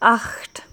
acht.